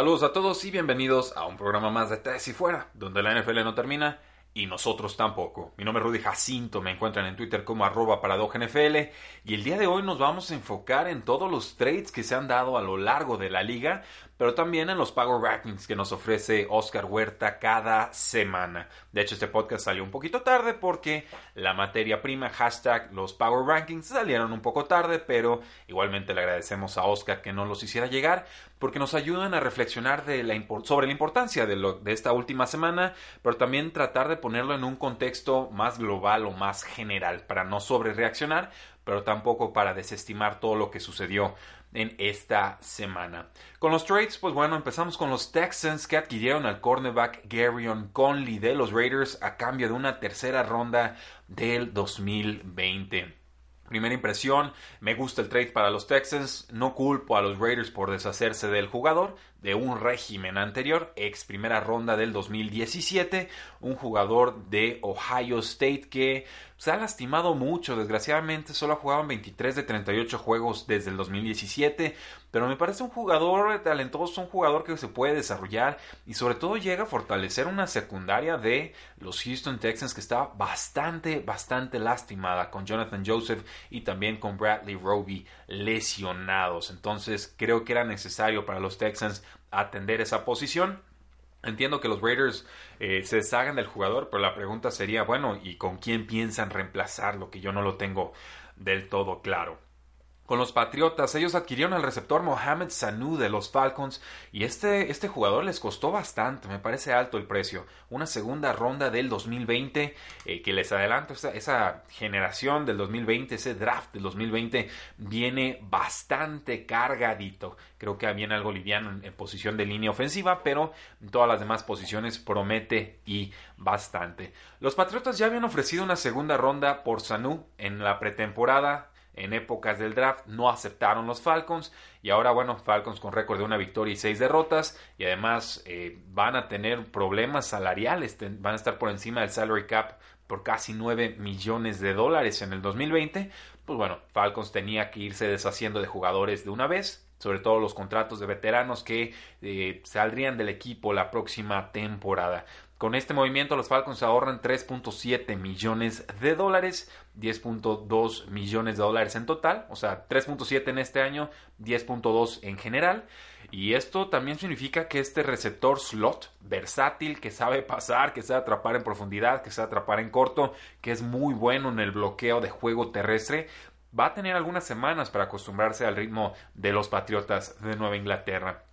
Saludos a todos y bienvenidos a un programa más de Tres y Fuera, donde la NFL no termina y nosotros tampoco. Mi nombre es Rudy Jacinto, me encuentran en Twitter como arroba NFL y el día de hoy nos vamos a enfocar en todos los trades que se han dado a lo largo de la liga, pero también en los Power Rankings que nos ofrece Oscar Huerta cada semana. De hecho, este podcast salió un poquito tarde porque la materia prima, los Power Rankings, salieron un poco tarde, pero igualmente le agradecemos a Oscar que no los hiciera llegar porque nos ayudan a reflexionar sobre la importancia de, de esta última semana, pero también tratar de ponerlo en un contexto más global o más general para no sobre reaccionar, pero tampoco para desestimar todo lo que sucedió en esta semana. Con los trades, pues bueno, empezamos con los Texans que adquirieron al cornerback Garyon Conley de los Raiders a cambio de una tercera ronda del 2020. Primera impresión, me gusta el trade para los Texans, no culpo a los Raiders por deshacerse del jugador, de un régimen anterior, ex primera ronda del 2017, un jugador de Ohio State que se ha lastimado mucho, desgraciadamente solo ha jugado en 23 de 38 juegos desde el 2017, pero me parece un jugador talentoso, un jugador que se puede desarrollar y sobre todo llega a fortalecer una secundaria de los Houston Texans que está bastante, bastante lastimada con Jonathan Joseph y también con Bradley Roby lesionados. Entonces creo que era necesario para los Texans atender esa posición. Entiendo que los Raiders eh, se deshagan del jugador, pero la pregunta sería, bueno, ¿y con quién piensan reemplazarlo? Que yo no lo tengo del todo claro con los Patriotas. Ellos adquirieron al receptor Mohamed Sanu de los Falcons y este, este jugador les costó bastante, me parece alto el precio. Una segunda ronda del 2020 eh, que les adelanto, esa, generación del 2020, ese draft del 2020 viene bastante cargadito. Creo que viene algo liviano en, posición de línea ofensiva, pero en todas las demás posiciones promete y bastante. Los Patriotas ya habían ofrecido una segunda ronda por Sanu en la pretemporada en épocas del draft no aceptaron los Falcons y ahora bueno Falcons con récord de una victoria y seis derrotas y además eh, van a tener problemas salariales van a estar por encima del salary cap por casi 9 millones de dólares en el 2020 pues bueno Falcons tenía que irse deshaciendo de jugadores de una vez sobre todo los contratos de veteranos que eh, saldrían del equipo la próxima temporada con este movimiento los Falcons ahorran 3.7 millones de dólares, 10.2 millones de dólares en total, o sea, 3.7 en este año, 10.2 en general. Y esto también significa que este receptor slot versátil, que sabe pasar, que sabe atrapar en profundidad, que sabe atrapar en corto, que es muy bueno en el bloqueo de juego terrestre, va a tener algunas semanas para acostumbrarse al ritmo de los Patriotas de Nueva Inglaterra.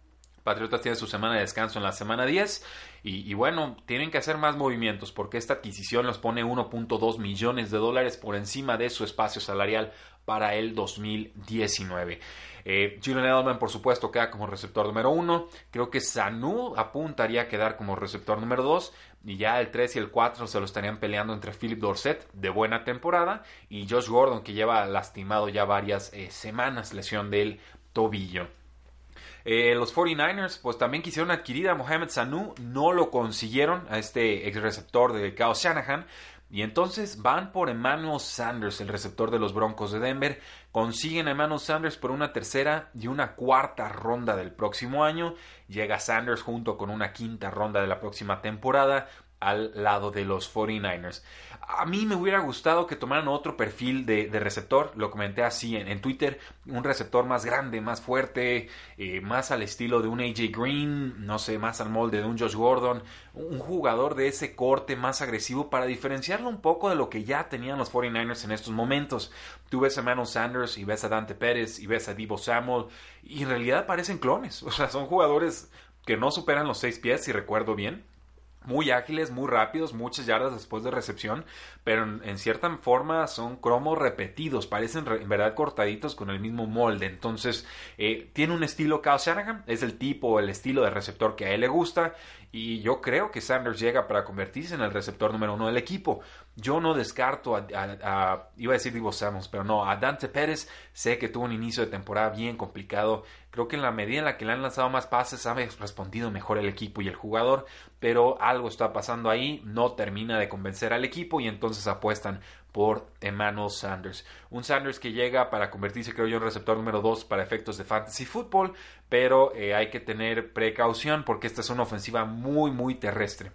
Patriotas tiene su semana de descanso en la semana 10 y, bueno, tienen que hacer más movimientos porque esta adquisición los pone 1.2 millones de dólares por encima de su espacio salarial para el 2019. Eh, Julian Edelman, por supuesto, queda como receptor número 1. Creo que Sanu apuntaría a quedar como receptor número 2. Y ya el 3 y el 4 se lo estarían peleando entre Philip Dorset, de buena temporada, y Josh Gordon, que lleva lastimado ya varias eh, semanas, lesión del tobillo. Eh, los 49ers pues también quisieron adquirir a Mohamed Sanu, no lo consiguieron a este ex receptor de Kyle Shanahan. Y entonces van por Emmanuel Sanders, el receptor de los Broncos de Denver. Consiguen a Emmanuel Sanders por una tercera y una cuarta ronda del próximo año. Llega Sanders junto con una quinta ronda de la próxima temporada al lado de los 49ers. A mí me hubiera gustado que tomaran otro perfil de, receptor, lo comenté así en, Twitter, un receptor más grande, más fuerte, eh, más al estilo de un AJ Green, no sé, más al molde de un Josh Gordon, un jugador de ese corte más agresivo para diferenciarlo un poco de lo que ya tenían los 49ers en estos momentos. Tú ves a Manuel Sanders y ves a Dante Pérez y ves a Divo Samuel y en realidad parecen clones, o sea, son jugadores que no superan los seis pies, si recuerdo bien muy ágiles, muy rápidos, muchas yardas después de recepción, pero en, cierta forma son cromos repetidos, parecen en verdad cortaditos con el mismo molde. Entonces, eh, tiene un estilo Kyle Shanahan, es el tipo, el estilo de receptor que a él le gusta, y yo creo que Sanders llega para convertirse en el receptor número uno del equipo. Yo no descarto a, iba a decir Divo Samuels, pero no, a Dante Pérez. Sé que tuvo un inicio de temporada bien complicado. Creo que en la medida en la que le han lanzado más pases, ha respondido mejor el equipo y el jugador, pero algo está pasando ahí, no termina de convencer al equipo y entonces apuestan por Emmanuel Sanders. Un Sanders que llega para convertirse, creo yo, en receptor número 2 para efectos de fantasy football, pero eh, hay que tener precaución porque esta es una ofensiva muy, muy terrestre.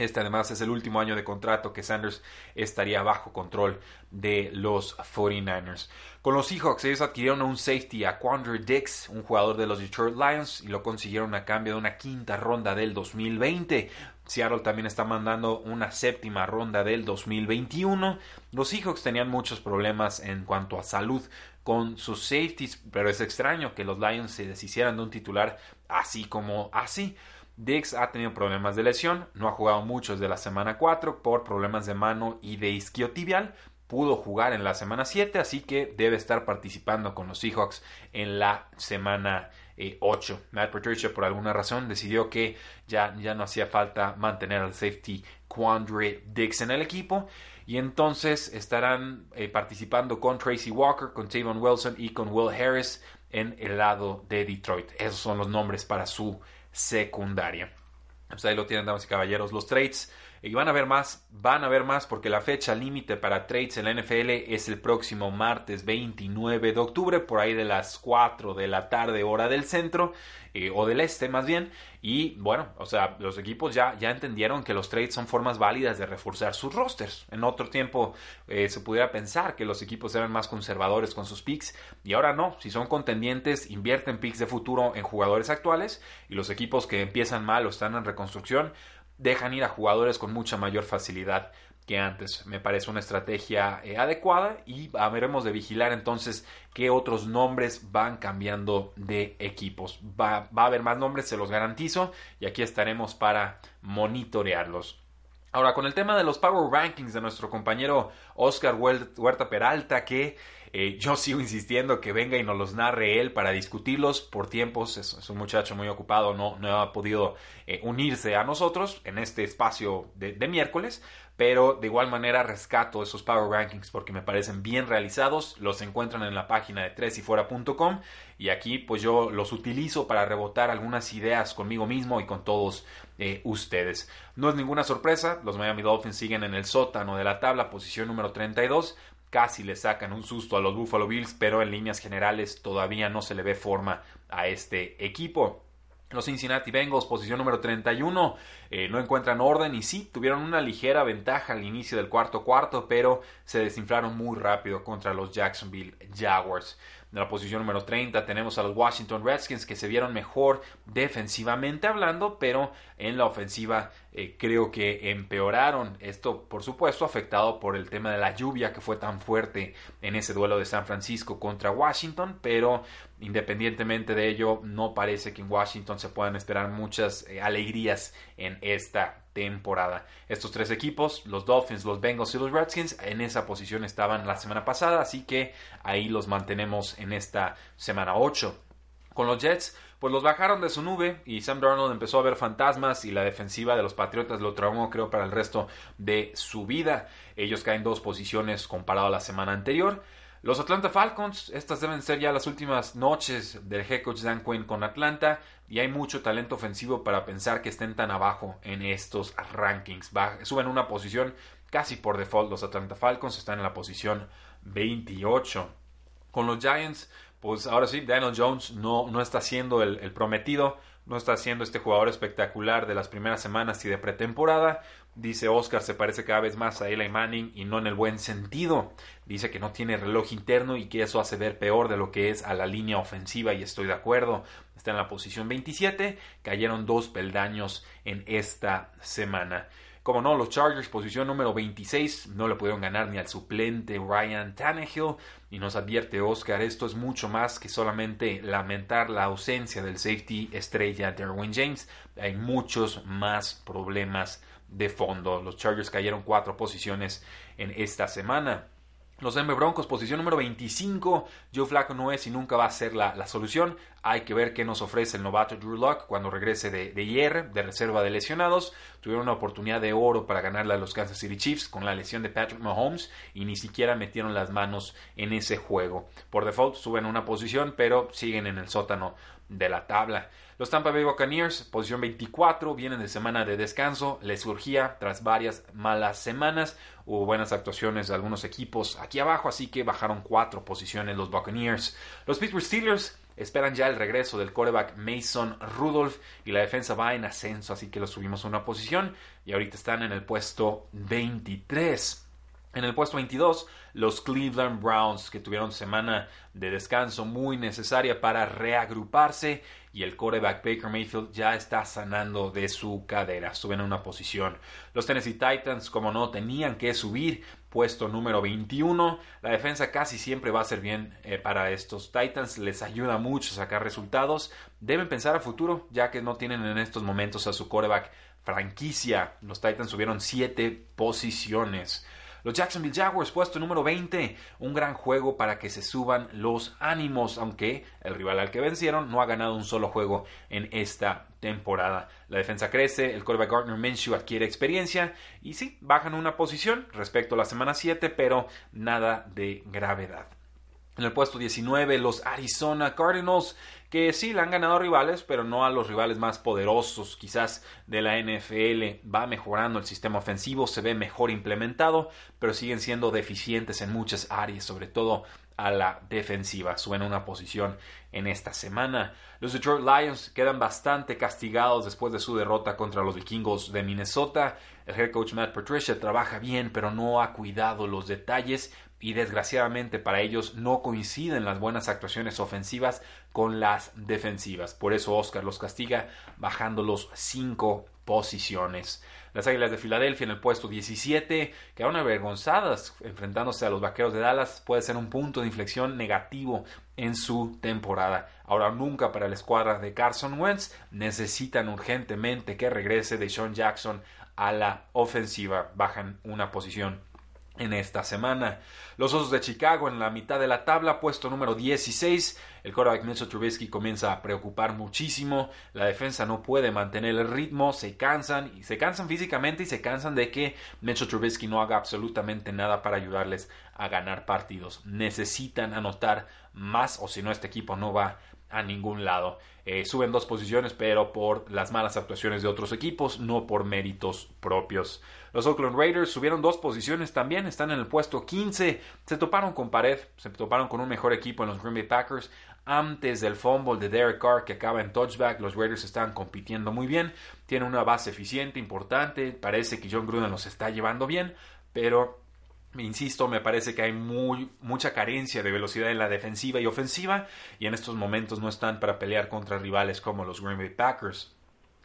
Este además es el último año de contrato que Sanders estaría bajo control de los 49ers. Con los Seahawks ellos adquirieron un safety a Quandre Dix, un jugador de los Detroit Lions, y lo consiguieron a cambio de una quinta ronda del 2020. Seattle también está mandando una séptima ronda del 2021. Los Seahawks tenían muchos problemas en cuanto a salud con sus safeties, pero es extraño que los Lions se deshicieran de un titular así como así. Dix ha tenido problemas de lesión, no ha jugado muchos de la semana 4 por problemas de mano y de isquiotibial. Pudo jugar en la semana 7, así que debe estar participando con los Seahawks en la semana 8. Eh, Matt Patricia, por alguna razón, decidió que ya, ya no hacía falta mantener al safety Quandre Dix en el equipo. Y entonces estarán eh, participando con Tracy Walker, con Tavon Wilson y con Will Harris en el lado de Detroit. Esos son los nombres para su secundaria. Pues ahí lo tienen, damas y caballeros, los trades. Y van a ver más, van a ver más porque la fecha límite para trades en la NFL es el próximo martes 29 de octubre, por ahí de las 4 de la tarde, hora del centro, eh, o del este más bien. Y bueno, o sea, los equipos ya, ya entendieron que los trades son formas válidas de reforzar sus rosters. En otro tiempo eh, se pudiera pensar que los equipos eran más conservadores con sus picks, y ahora no. Si son contendientes, invierten picks de futuro en jugadores actuales, y los equipos que empiezan mal o están en reconstrucción, dejan ir a jugadores con mucha mayor facilidad que antes. Me parece una estrategia eh, adecuada y veremos de vigilar entonces qué otros nombres van cambiando de equipos. Va, va, a haber más nombres, se los garantizo, y aquí estaremos para monitorearlos. Ahora, con el tema de los Power Rankings de nuestro compañero Oscar Huerta Peralta, que eh, yo sigo insistiendo que venga y nos los narre él para discutirlos por tiempos. Es, un muchacho muy ocupado, no, no ha podido eh, unirse a nosotros en este espacio de, miércoles. Pero de igual manera rescato esos Power Rankings porque me parecen bien realizados. Los encuentran en la página de tresyfuera.com y aquí pues yo los utilizo para rebotar algunas ideas conmigo mismo y con todos eh, ustedes. No es ninguna sorpresa, los Miami Dolphins siguen en el sótano de la tabla, posición número 32 casi le sacan un susto a los Buffalo Bills, pero en líneas generales todavía no se le ve forma a este equipo. Los Cincinnati Bengals, posición número 31, eh, no encuentran orden y sí, tuvieron una ligera ventaja al inicio del cuarto cuarto, pero se desinflaron muy rápido contra los Jacksonville Jaguars. En la posición número 30 tenemos a los Washington Redskins que se vieron mejor defensivamente hablando, pero en la ofensiva eh, creo que empeoraron. Esto, por supuesto, afectado por el tema de la lluvia que fue tan fuerte en ese duelo de San Francisco contra Washington, pero independientemente de ello, no parece que en Washington se puedan esperar muchas eh, alegrías en esta temporada. Estos tres equipos, los Dolphins, los Bengals y los Redskins, en esa posición estaban la semana pasada, así que ahí los mantenemos en esta semana 8. Con los Jets, pues los bajaron de su nube y Sam Darnold empezó a ver fantasmas y la defensiva de los Patriotas lo traumó creo para el resto de su vida. Ellos caen dos posiciones comparado a la semana anterior. Los Atlanta Falcons, estas deben ser ya las últimas noches del head coach Dan Quinn con Atlanta y hay mucho talento ofensivo para pensar que estén tan abajo en estos rankings. suben una posición casi por default los Atlanta Falcons, están en la posición 28. Con los Giants, pues ahora sí, Daniel Jones no, no está siendo el prometido, no está siendo este jugador espectacular de las primeras semanas y de pretemporada. Dice Oscar se parece cada vez más a Eli Manning y no en el buen sentido. Dice que no tiene reloj interno y que eso hace ver peor de lo que es a la línea ofensiva y estoy de acuerdo. Está en la posición 27, cayeron dos peldaños en esta semana. Como no, los Chargers, posición número 26, no le pudieron ganar ni al suplente Ryan Tannehill. Y nos advierte Oscar, esto es mucho más que solamente lamentar la ausencia del safety estrella Derwin James. Hay muchos más problemas de fondo. Los Chargers cayeron cuatro posiciones en esta semana. Los Denver Broncos, posición número 25. Joe Flacco no es y nunca va a ser la, solución. Hay que ver qué nos ofrece el novato Drew Locke cuando regrese de, de de reserva de lesionados. Tuvieron una oportunidad de oro para ganarle a los Kansas City Chiefs con la lesión de Patrick Mahomes y ni siquiera metieron las manos en ese juego. Por default suben una posición, pero siguen en el sótano de la tabla. Los Tampa Bay Buccaneers, posición 24, vienen de semana de descanso, les surgía tras varias malas semanas, hubo buenas actuaciones de algunos equipos aquí abajo, así que bajaron cuatro posiciones los Buccaneers. Los Pittsburgh Steelers esperan ya el regreso del quarterback Mason Rudolph y la defensa va en ascenso, así que los subimos a una posición y ahorita están en el puesto 23. En el puesto 22, los Cleveland Browns, que tuvieron semana de descanso muy necesaria para reagruparse, y el quarterback Baker Mayfield ya está sanando de su cadera. Suben a una posición. Los Tennessee Titans, como no, tenían que subir. Puesto número 21. La defensa casi siempre va a ser bien eh, para estos Titans. Les ayuda mucho a sacar resultados. Deben pensar a futuro, ya que no tienen en estos momentos a su quarterback franquicia. Los Titans subieron 7 posiciones. Los Jacksonville Jaguars, puesto número 20. Un gran juego para que se suban los ánimos, aunque el rival al que vencieron no ha ganado un solo juego en esta temporada. La defensa crece, el quarterback Gardner Minshew adquiere experiencia y sí, bajan una posición respecto a la semana 7, pero nada de gravedad. En el puesto 19, los Arizona Cardinals, que sí le han ganado rivales, pero no a los rivales más poderosos quizás de la NFL. Va mejorando el sistema ofensivo, se ve mejor implementado, pero siguen siendo deficientes en muchas áreas, sobre todo a la defensiva. Suena una posición en esta semana. Los Detroit Lions quedan bastante castigados después de su derrota contra los vikingos de Minnesota. El head coach Matt Patricia trabaja bien, pero no ha cuidado los detalles y desgraciadamente para ellos no coinciden las buenas actuaciones ofensivas con las defensivas. Por eso Oscar los castiga bajándolos cinco posiciones. Las Águilas de Filadelfia en el puesto 17 quedaron avergonzadas enfrentándose a los Vaqueros de Dallas. Puede ser un punto de inflexión negativo en su temporada. Ahora nunca para la escuadra de Carson Wentz necesitan urgentemente que regrese de Sean Jackson a la ofensiva. Bajan una posición en esta semana. Los Osos de Chicago en la mitad de la tabla, puesto número 16. El quarterback Mitchell Trubisky comienza a preocupar muchísimo. La defensa no puede mantener el ritmo, se cansan y se cansan físicamente y se cansan de que Mitchell Trubisky no haga absolutamente nada para ayudarles a ganar partidos. Necesitan anotar más o si no este equipo no va a ningún lado. Eh, suben dos posiciones, pero por las malas actuaciones de otros equipos, no por méritos propios. Los Oakland Raiders subieron dos posiciones también, están en el puesto 15. Se toparon con pared, se toparon con un mejor equipo en los Green Bay Packers. Antes del fumble de Derek Carr que acaba en touchback, los Raiders están compitiendo muy bien. Tienen una base eficiente, importante. Parece que John Gruden los está llevando bien, pero Insisto, me parece que hay mucha carencia de velocidad en la defensiva y ofensiva y en estos momentos no están para pelear contra rivales como los Green Bay Packers.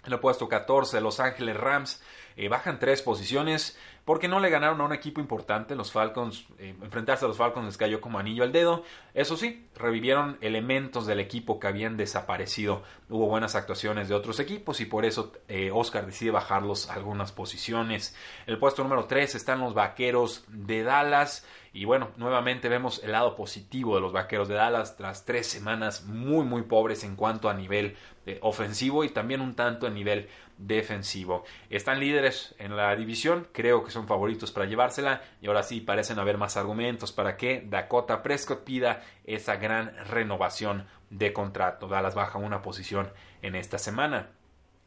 En el puesto 14, Los Ángeles Rams eh, bajan tres posiciones porque no le ganaron a un equipo importante. Los Falcons, eh, enfrentarse a los Falcons les cayó como anillo al dedo. Eso sí, revivieron elementos del equipo que habían desaparecido. Hubo buenas actuaciones de otros equipos y por eso eh, Oscar decide bajarlos algunas posiciones. El puesto número 3 están los Vaqueros de Dallas. Y bueno, nuevamente vemos el lado positivo de los Vaqueros de Dallas tras tres semanas muy muy pobres en cuanto a nivel eh, ofensivo y también un tanto a nivel defensivo. Están líderes en la división, creo que son favoritos para llevársela y ahora sí parecen haber más argumentos para que Dakota Prescott pida esa gran renovación de contrato. Dallas baja una posición en esta semana.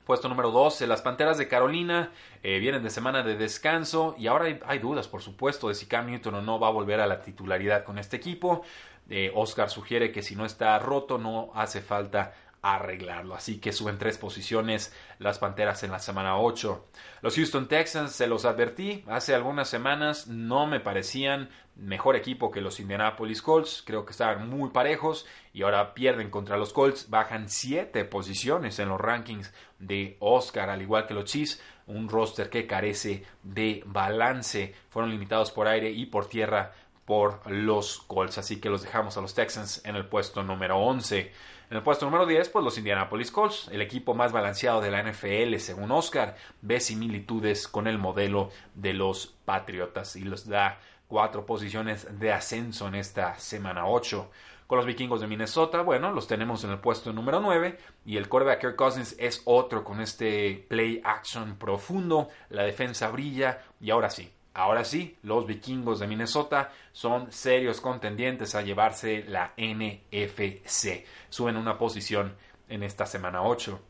Puesto número 12, las Panteras de Carolina eh, vienen de semana de descanso y ahora hay, dudas, por supuesto, de si Cam Newton o no va a volver a la titularidad con este equipo. Eh, Oscar sugiere que si no está roto no hace falta arreglarlo. Así que suben tres posiciones las Panteras en la semana 8. Los Houston Texans, se los advertí hace algunas semanas, no me parecían mejor equipo que los Indianapolis Colts. Creo que estaban muy parejos y ahora pierden contra los Colts. Bajan siete posiciones en los rankings de Oscar, al igual que los Chiefs. Un roster que carece de balance. Fueron limitados por aire y por tierra por los Colts. Así que los dejamos a los Texans en el puesto número 11. En el puesto número 10, pues los Indianapolis Colts, el equipo más balanceado de la NFL, según Oscar, ve similitudes con el modelo de los Patriotas y les da cuatro posiciones de ascenso en esta semana 8. Con los vikingos de Minnesota, bueno, los tenemos en el puesto número 9 y el quarterback Kirk Cousins es otro con este play action profundo, la defensa brilla y ahora sí, Ahora sí, los vikingos de Minnesota son serios contendientes a llevarse la NFC. Suben una posición en esta semana 8.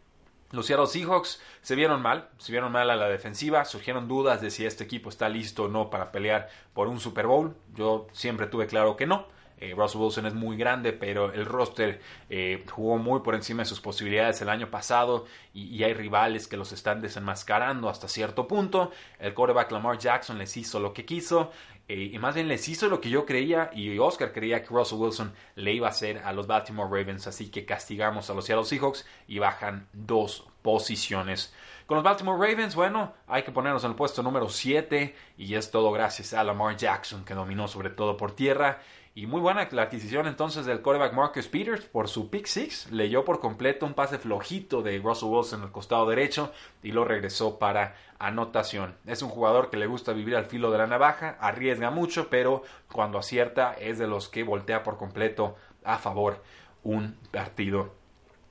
Los Seattle Seahawks se vieron mal, se vieron mal a la defensiva, surgieron dudas de si este equipo está listo o no para pelear por un Super Bowl. Yo siempre tuve claro que no. Eh, Russell Wilson es muy grande, pero el roster eh, jugó muy por encima de sus posibilidades el año pasado y, hay rivales que los están desenmascarando hasta cierto punto. El quarterback Lamar Jackson les hizo lo que quiso eh, y más bien les hizo lo que yo creía y Oscar creía que Russell Wilson le iba a hacer a los Baltimore Ravens, así que castigamos a los Seattle Seahawks y bajan dos posiciones. Con los Baltimore Ravens, bueno, hay que ponernos en el puesto número 7 y es todo gracias a Lamar Jackson que dominó sobre todo por tierra y muy buena la adquisición entonces del quarterback Marcus Peters por su pick six. Leyó por completo un pase flojito de Russell Wilson en el costado derecho y lo regresó para anotación. Es un jugador que le gusta vivir al filo de la navaja, arriesga mucho, pero cuando acierta es de los que voltea por completo a favor un partido.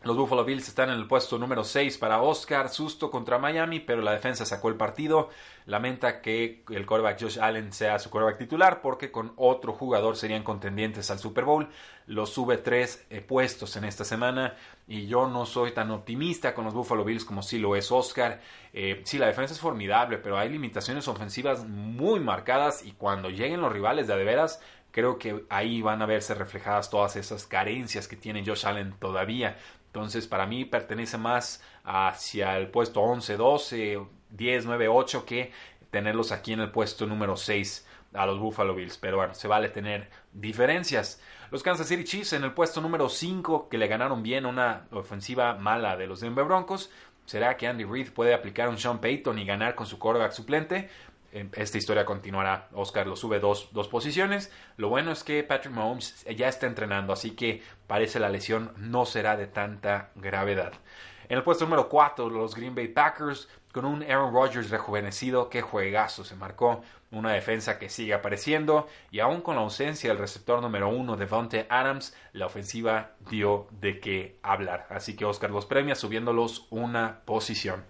Los Buffalo Bills están en el puesto número 6 para Oscar, susto contra Miami, pero la defensa sacó el partido. Lamenta que el quarterback Josh Allen sea su quarterback titular porque con otro jugador serían contendientes al Super Bowl. Lo sube tres eh, puestos en esta semana y yo no soy tan optimista con los Buffalo Bills como sí lo es Oscar. Eh, sí, la defensa es formidable, pero hay limitaciones ofensivas muy marcadas y cuando lleguen los rivales de adeveras creo que ahí van a verse reflejadas todas esas carencias que tiene Josh Allen todavía. Entonces, para mí pertenece más hacia el puesto 11, 12, 10, 9, 8 que tenerlos aquí en el puesto número 6 a los Buffalo Bills. Pero bueno, se vale tener diferencias. Los Kansas City Chiefs en el puesto número 5 que le ganaron bien una ofensiva mala de los Denver Broncos. ¿Será que Andy Reid puede aplicar un Sean Payton y ganar con su quarterback suplente? Esta historia continuará. Oscar lo sube dos, dos, posiciones. Lo bueno es que Patrick Mahomes ya está entrenando, así que parece la lesión no será de tanta gravedad. En el puesto número 4, los Green Bay Packers, con un Aaron Rodgers rejuvenecido, qué juegazo se marcó, una defensa que sigue apareciendo, y aún con la ausencia del receptor número 1, Devontae Adams, la ofensiva dio de qué hablar. Así que Oscar los premia subiéndolos una posición.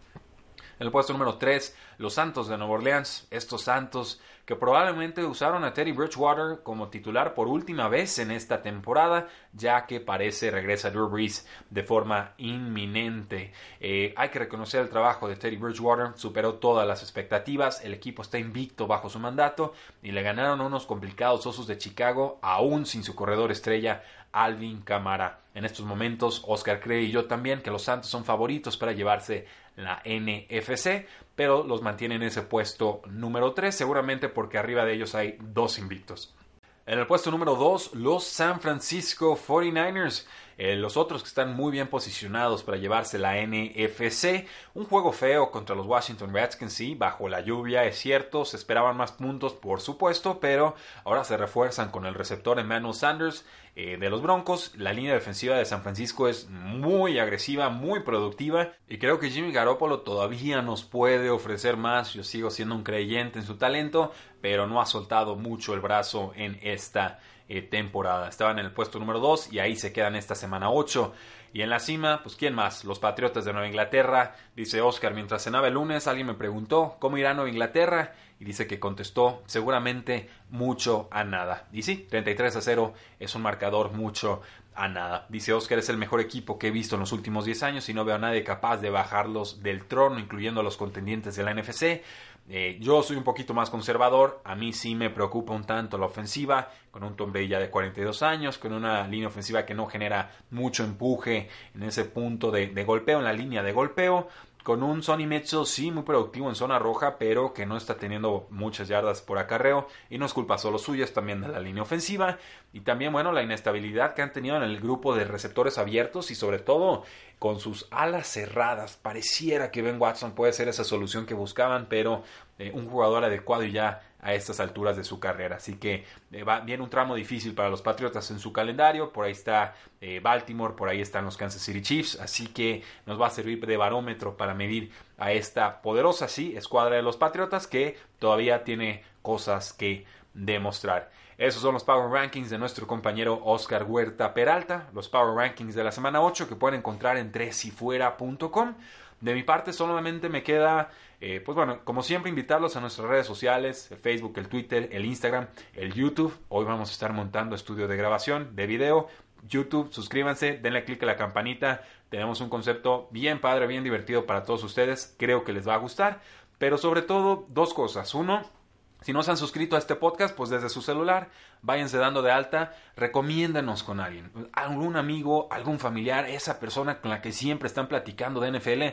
En el puesto número 3, los Santos de Nueva Orleans. Estos Santos que probablemente usaron a Teddy Bridgewater como titular por última vez en esta temporada, ya que parece regresa Drew Brees de forma inminente. Eh, hay que reconocer el trabajo de Teddy Bridgewater, superó todas las expectativas, el equipo está invicto bajo su mandato y le ganaron unos complicados Osos de Chicago, aún sin su corredor estrella Alvin Camara. En estos momentos, Oscar cree y yo también que los Santos son favoritos para llevarse la NFC, pero los mantiene en ese puesto número 3, seguramente porque arriba de ellos hay dos invictos. En el puesto número 2, los San Francisco 49ers. Eh, los otros que están muy bien posicionados para llevarse la NFC. Un juego feo contra los Washington Redskins, sí, bajo la lluvia, es cierto. Se esperaban más puntos, por supuesto, pero ahora se refuerzan con el receptor Emmanuel Sanders eh, de los Broncos. La línea defensiva de San Francisco es muy agresiva, muy productiva. Y creo que Jimmy Garoppolo todavía nos puede ofrecer más. Yo sigo siendo un creyente en su talento, pero no ha soltado mucho el brazo en esta eh, temporada. Estaban en el puesto número 2 y ahí se quedan esta semana 8. Y en la cima, pues ¿quién más? Los Patriotas de Nueva Inglaterra. Dice Oscar, mientras cenaba el lunes, alguien me preguntó, ¿cómo irá Nueva Inglaterra? Y dice que contestó, seguramente mucho a nada. Y sí, 33 a 0 es un marcador mucho a nada. Dice Oscar, es el mejor equipo que he visto en los últimos 10 años y no veo a nadie capaz de bajarlos del trono, incluyendo a los contendientes de la NFC. Eh, yo soy un poquito más conservador, a mí sí me preocupa un tanto la ofensiva, con un Tom ya de 42 años, con una línea ofensiva que no genera mucho empuje en ese punto de golpeo, en la línea de golpeo con un Sonny Mitchell sí muy productivo en zona roja, pero que no está teniendo muchas yardas por acarreo y no es culpa solo suya, es también de la línea ofensiva y también, bueno, la inestabilidad que han tenido en el grupo de receptores abiertos y sobre todo con sus alas cerradas. Pareciera que Ben Watson puede ser esa solución que buscaban, pero eh, un jugador adecuado y ya a estas alturas de su carrera. Así que eh, va, viene un tramo difícil para los Patriotas en su calendario. Por ahí está eh, Baltimore, por ahí están los Kansas City Chiefs. Así que nos va a servir de barómetro para medir a esta poderosa, sí, escuadra de los Patriotas que todavía tiene cosas que demostrar. Esos son los Power Rankings de nuestro compañero Oscar Huerta Peralta, los Power Rankings de la semana 8 que pueden encontrar en tresifuera.com. De mi parte solamente me queda, eh, pues bueno, como siempre invitarlos a nuestras redes sociales, el Facebook, el Twitter, el Instagram, el YouTube. Hoy vamos a estar montando estudio de grabación, de video. YouTube, suscríbanse, denle click a la campanita. Tenemos un concepto bien padre, bien divertido para todos ustedes. Creo que les va a gustar. Pero sobre todo, dos cosas. Uno, si no se han suscrito a este podcast, pues desde su celular, váyanse dando de alta, recomiéndanos con alguien, algún amigo, algún familiar, esa persona con la que siempre están platicando de NFL,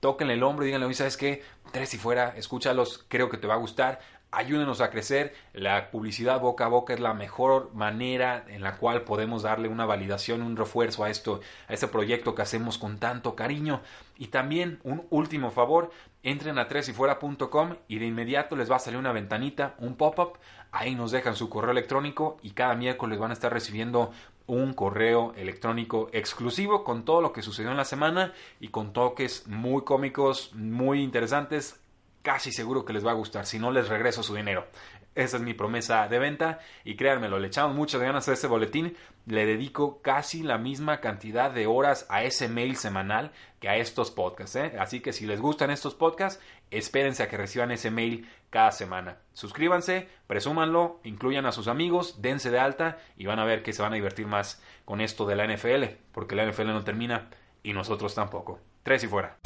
tóquenle el hombro y díganle, ¿sabes qué? Tres y fuera, escúchalos, creo que te va a gustar ayúdenos a crecer. La publicidad boca a boca es la mejor manera en la cual podemos darle una validación, un refuerzo a esto, a este proyecto que hacemos con tanto cariño. Y también un último favor, entren a tresyfuera.com y de inmediato les va a salir una ventanita, un pop-up, ahí nos dejan su correo electrónico y cada miércoles van a estar recibiendo un correo electrónico exclusivo con todo lo que sucedió en la semana y con toques muy cómicos, muy interesantes casi seguro que les va a gustar. Si no, les regreso su dinero. Esa es mi promesa de venta y créanmelo, le echamos muchas ganas a este boletín. Le dedico casi la misma cantidad de horas a ese mail semanal que a estos podcasts. ¿eh? Así que si les gustan estos podcasts, espérense a que reciban ese mail cada semana. Suscríbanse, presúmanlo, incluyan a sus amigos, dense de alta y van a ver que se van a divertir más con esto de la NFL, porque la NFL no termina y nosotros tampoco. Tres y fuera.